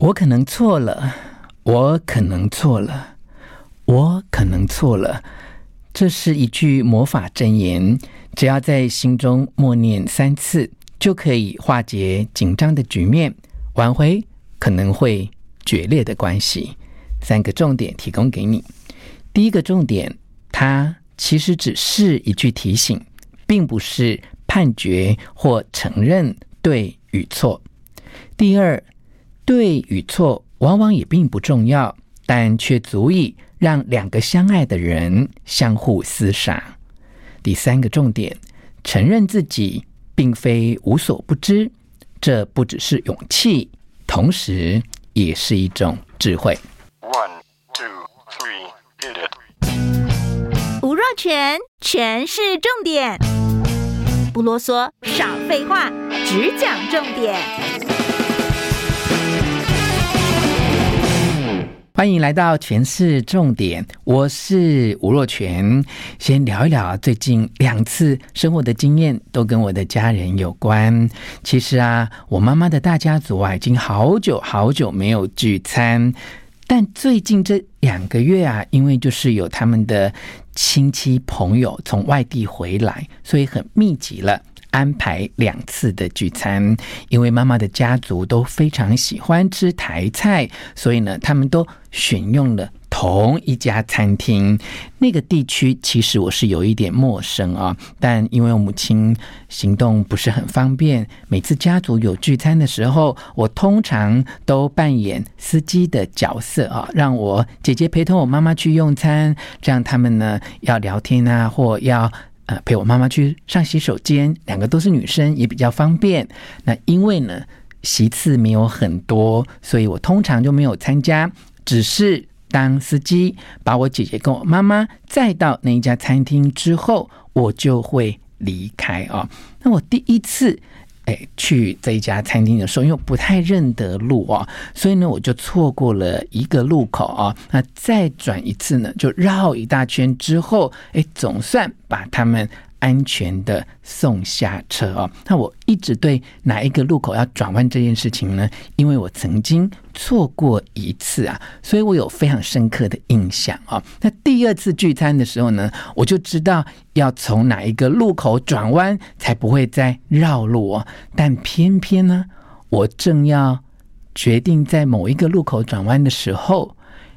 我可能错了，我可能错了，我可能错了。这是一句魔法真言，只要在心中默念三次，就可以化解紧张的局面，挽回可能会决裂的关系。三个重点提供给你。第一个重点，它其实只是一句提醒，并不是判决或承认对与错。第二，对与错往往也并不重要，但却足以让两个相爱的人相互厮杀。第三个重点，承认自己并非无所不知，这不只是勇气，同时也是一种智慧。One, two, three, hit it. 吴若权，全是重点，不啰嗦，少废话，只讲重点。欢迎来到全市重点，我是吴若全。先聊一聊最近两次生活的经验，都跟我的家人有关。其实啊，我妈妈的大家族啊，已经好久好久没有聚餐，但最近这两个月啊，因为就是有他们的亲戚朋友从外地回来，所以很密集了。安排两次的聚餐，因为妈妈的家族都非常喜欢吃台菜，所以呢，他们都选用了同一家餐厅。那个地区其实我是有一点陌生啊，但因为我母亲行动不是很方便，每次家族有聚餐的时候，我通常都扮演司机的角色啊，让我姐姐陪同我妈妈去用餐，这样他们呢要聊天啊，或要。呃，陪我妈妈去上洗手间，两个都是女生，也比较方便。那因为呢，席次没有很多，所以我通常就没有参加，只是当司机，把我姐姐跟我妈妈载到那一家餐厅之后，我就会离开、哦。那我第一次。去这一家餐厅的时候，因为不太认得路啊，所以呢，我就错过了一个路口啊。那再转一次呢，就绕一大圈之后，哎，总算把他们。安全的送下车哦。那我一直对哪一个路口要转弯这件事情呢？因为我曾经错过一次啊，所以我有非常深刻的印象哦。那第二次聚餐的时候呢，我就知道要从哪一个路口转弯才不会再绕路哦。但偏偏呢，我正要决定在某一个路口转弯的时候，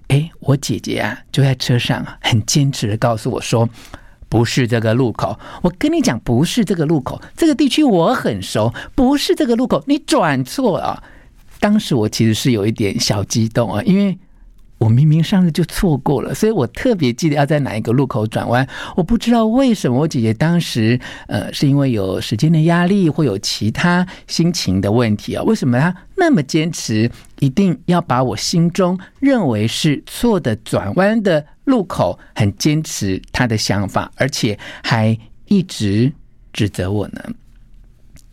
哎，我姐姐啊就在车上，很坚持的告诉我说。不是这个路口，我跟你讲，不是这个路口，这个地区我很熟，不是这个路口，你转错了。当时我其实是有一点小激动啊，因为我明明上次就错过了，所以我特别记得要在哪一个路口转弯。我不知道为什么我姐姐当时，呃，是因为有时间的压力，或有其他心情的问题啊？为什么她那么坚持，一定要把我心中认为是错的转弯的？路口很坚持他的想法，而且还一直指责我呢。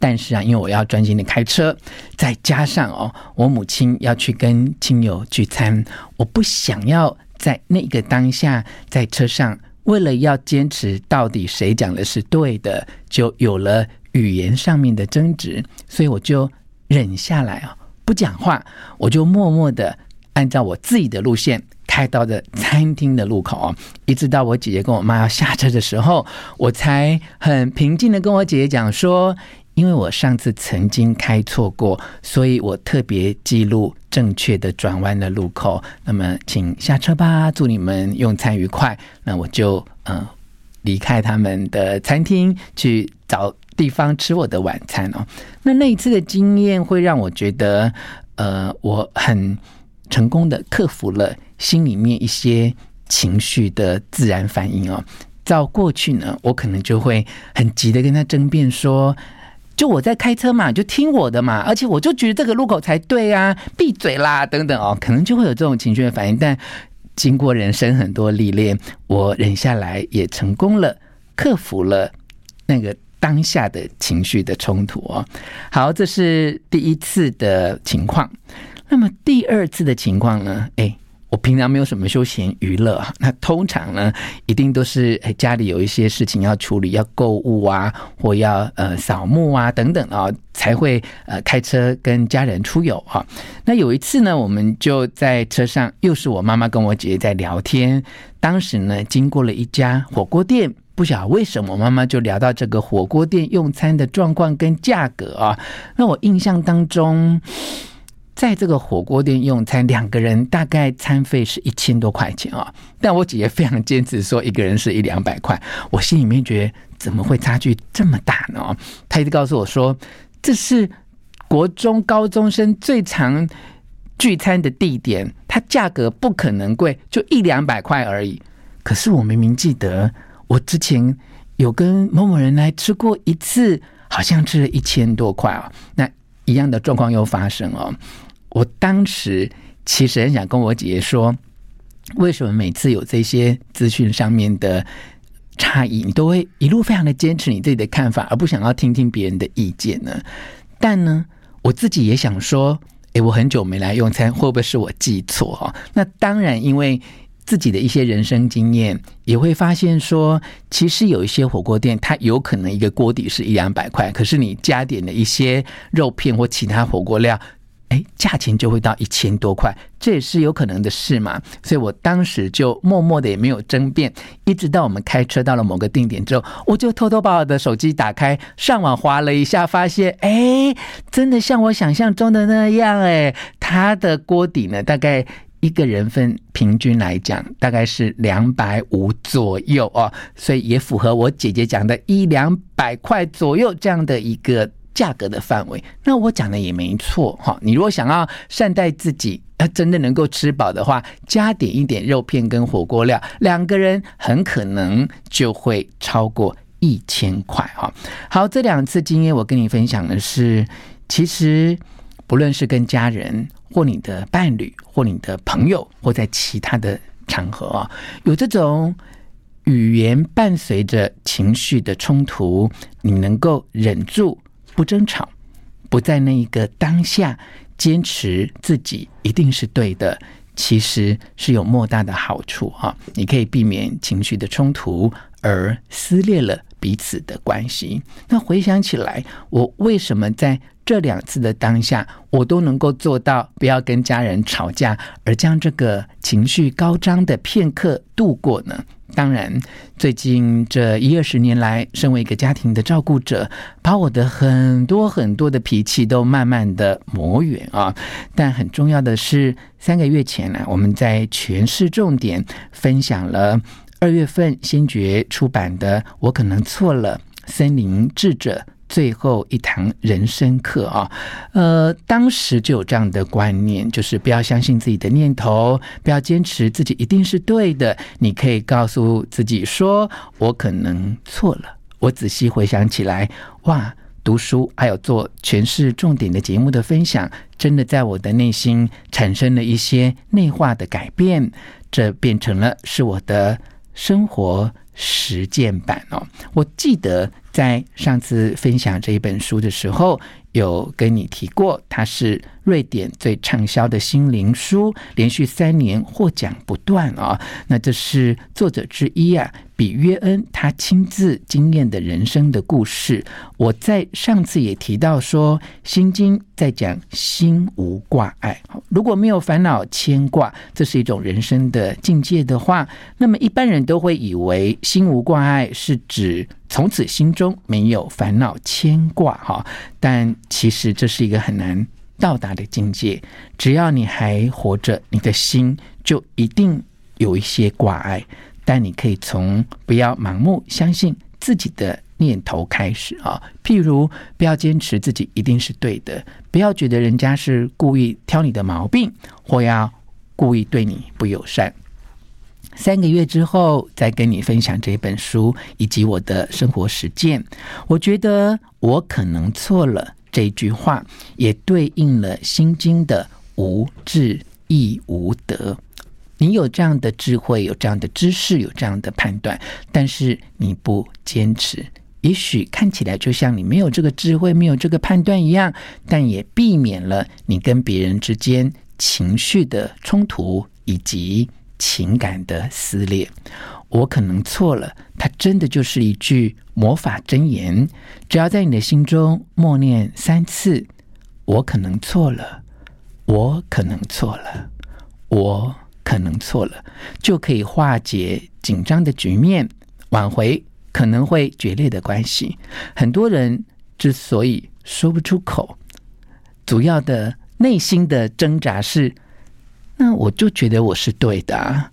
但是啊，因为我要专心的开车，再加上哦，我母亲要去跟亲友聚餐，我不想要在那个当下在车上，为了要坚持到底谁讲的是对的，就有了语言上面的争执，所以我就忍下来啊，不讲话，我就默默的按照我自己的路线。开到的餐厅的路口哦，一直到我姐姐跟我妈要下车的时候，我才很平静的跟我姐姐讲说，因为我上次曾经开错过，所以我特别记录正确的转弯的路口。那么，请下车吧，祝你们用餐愉快。那我就嗯离开他们的餐厅，去找地方吃我的晚餐哦。那那一次的经验会让我觉得，呃，我很成功的克服了。心里面一些情绪的自然反应哦，照过去呢，我可能就会很急的跟他争辩说，就我在开车嘛，就听我的嘛，而且我就觉得这个路口才对啊，闭嘴啦等等哦，可能就会有这种情绪的反应。但经过人生很多历练，我忍下来也成功了，克服了那个当下的情绪的冲突哦。好，这是第一次的情况。那么第二次的情况呢？哎。我平常没有什么休闲娱乐，那通常呢，一定都是家里有一些事情要处理，要购物啊，或要呃扫墓啊等等啊，才会呃开车跟家人出游哈。那有一次呢，我们就在车上，又是我妈妈跟我姐姐在聊天，当时呢，经过了一家火锅店，不晓得为什么，妈妈就聊到这个火锅店用餐的状况跟价格啊。那我印象当中。在这个火锅店用餐，两个人大概餐费是一千多块钱啊。但我姐姐非常坚持说，一个人是一两百块。我心里面觉得，怎么会差距这么大呢？她一直告诉我说，这是国中高中生最常聚餐的地点，它价格不可能贵，就一两百块而已。可是我明明记得，我之前有跟某某人来吃过一次，好像吃了一千多块啊。那一样的状况又发生哦。我当时其实很想跟我姐姐说，为什么每次有这些资讯上面的差异，你都会一路非常的坚持你自己的看法，而不想要听听别人的意见呢？但呢，我自己也想说，诶，我很久没来用餐，会不会是我记错哈？那当然，因为自己的一些人生经验，也会发现说，其实有一些火锅店，它有可能一个锅底是一两百块，可是你加点的一些肉片或其他火锅料。哎，价钱就会到一千多块，这也是有可能的事嘛。所以我当时就默默的也没有争辩，一直到我们开车到了某个定点之后，我就偷偷把我的手机打开，上网划了一下，发现哎，真的像我想象中的那样，哎，它的锅底呢，大概一个人份，平均来讲大概是两百五左右哦，所以也符合我姐姐讲的一两百块左右这样的一个。价格的范围，那我讲的也没错哈。你如果想要善待自己，要真的能够吃饱的话，加点一点肉片跟火锅料，两个人很可能就会超过一千块哈。好，这两次经验我跟你分享的是，其实不论是跟家人或你的伴侣或你的朋友，或在其他的场合啊，有这种语言伴随着情绪的冲突，你能够忍住。不争吵，不在那一个当下坚持自己一定是对的，其实是有莫大的好处哈。你可以避免情绪的冲突而撕裂了彼此的关系。那回想起来，我为什么在这两次的当下，我都能够做到不要跟家人吵架，而将这个情绪高涨的片刻度过呢？当然，最近这一二十年来，身为一个家庭的照顾者，把我的很多很多的脾气都慢慢的磨圆啊。但很重要的是，三个月前呢，我们在全市重点分享了二月份先觉出版的《我可能错了》，森林智者。最后一堂人生课啊，呃，当时就有这样的观念，就是不要相信自己的念头，不要坚持自己一定是对的。你可以告诉自己说：“我可能错了。”我仔细回想起来，哇，读书还有做全市重点的节目的分享，真的在我的内心产生了一些内化的改变，这变成了是我的生活实践版哦。我记得。在上次分享这一本书的时候，有跟你提过，它是瑞典最畅销的心灵书，连续三年获奖不断啊、那这是作者之一啊。比约恩他亲自经验的人生的故事，我在上次也提到说，《心经》在讲心无挂碍。如果没有烦恼牵挂，这是一种人生的境界的话，那么一般人都会以为心无挂碍是指从此心中没有烦恼牵挂哈。但其实这是一个很难到达的境界。只要你还活着，你的心就一定有一些挂碍。但你可以从不要盲目相信自己的念头开始啊，譬如不要坚持自己一定是对的，不要觉得人家是故意挑你的毛病，或要故意对你不友善。三个月之后再跟你分享这本书以及我的生活实践，我觉得我可能错了。这句话也对应了《心经》的无智亦无得。你有这样的智慧，有这样的知识，有这样的判断，但是你不坚持，也许看起来就像你没有这个智慧，没有这个判断一样，但也避免了你跟别人之间情绪的冲突，以及情感的撕裂。我可能错了，它真的就是一句魔法真言，只要在你的心中默念三次：“我可能错了，我可能错了，我可能错了”，就可以化解紧张的局面，挽回可能会决裂的关系。很多人之所以说不出口，主要的内心的挣扎是：那我就觉得我是对的啊。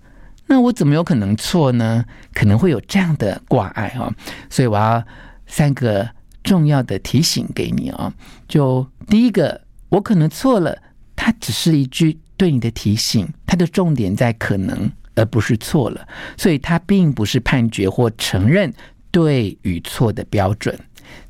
那我怎么有可能错呢？可能会有这样的挂碍哦，所以我要三个重要的提醒给你哦。就第一个，我可能错了，它只是一句对你的提醒，它的重点在可能，而不是错了，所以它并不是判决或承认对与错的标准。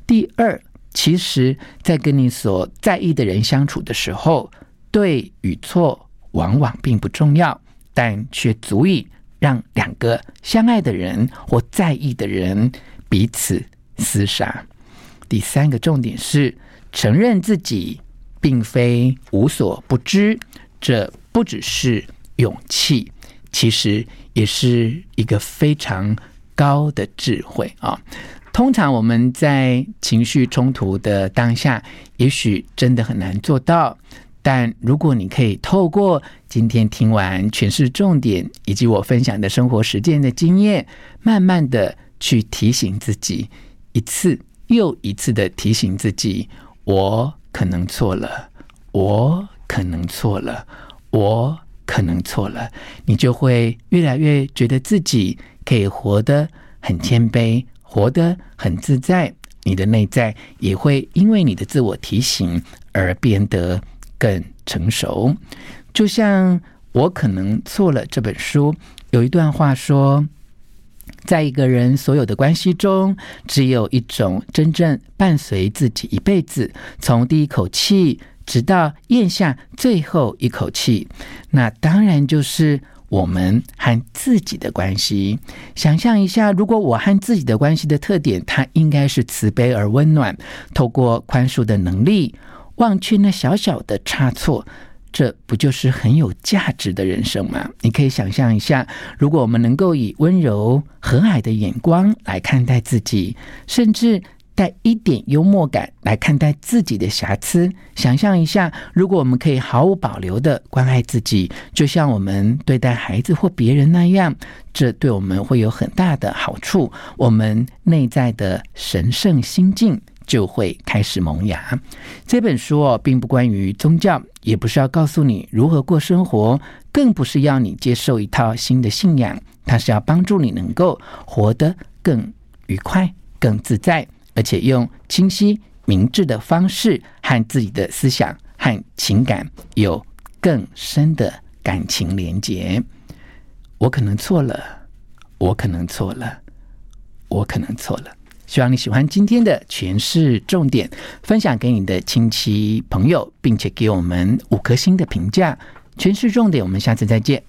第二，其实，在跟你所在意的人相处的时候，对与错往往并不重要。但却足以让两个相爱的人或在意的人彼此厮杀。第三个重点是承认自己并非无所不知，这不只是勇气，其实也是一个非常高的智慧啊。通常我们在情绪冲突的当下，也许真的很难做到。但如果你可以透过今天听完诠释重点，以及我分享的生活实践的经验，慢慢的去提醒自己，一次又一次的提醒自己，我可能错了，我可能错了，我可能错了，你就会越来越觉得自己可以活得很谦卑，活得很自在，你的内在也会因为你的自我提醒而变得。更成熟，就像我可能错了。这本书有一段话说，在一个人所有的关系中，只有一种真正伴随自己一辈子，从第一口气直到咽下最后一口气，那当然就是我们和自己的关系。想象一下，如果我和自己的关系的特点，它应该是慈悲而温暖，透过宽恕的能力。忘却那小小的差错，这不就是很有价值的人生吗？你可以想象一下，如果我们能够以温柔和蔼的眼光来看待自己，甚至带一点幽默感来看待自己的瑕疵，想象一下，如果我们可以毫无保留的关爱自己，就像我们对待孩子或别人那样，这对我们会有很大的好处。我们内在的神圣心境。就会开始萌芽。这本书哦，并不关于宗教，也不是要告诉你如何过生活，更不是要你接受一套新的信仰。它是要帮助你能够活得更愉快、更自在，而且用清晰明智的方式和自己的思想和情感有更深的感情连结。我可能错了，我可能错了，我可能错了。希望你喜欢今天的诠释重点，分享给你的亲戚朋友，并且给我们五颗星的评价。诠释重点，我们下次再见。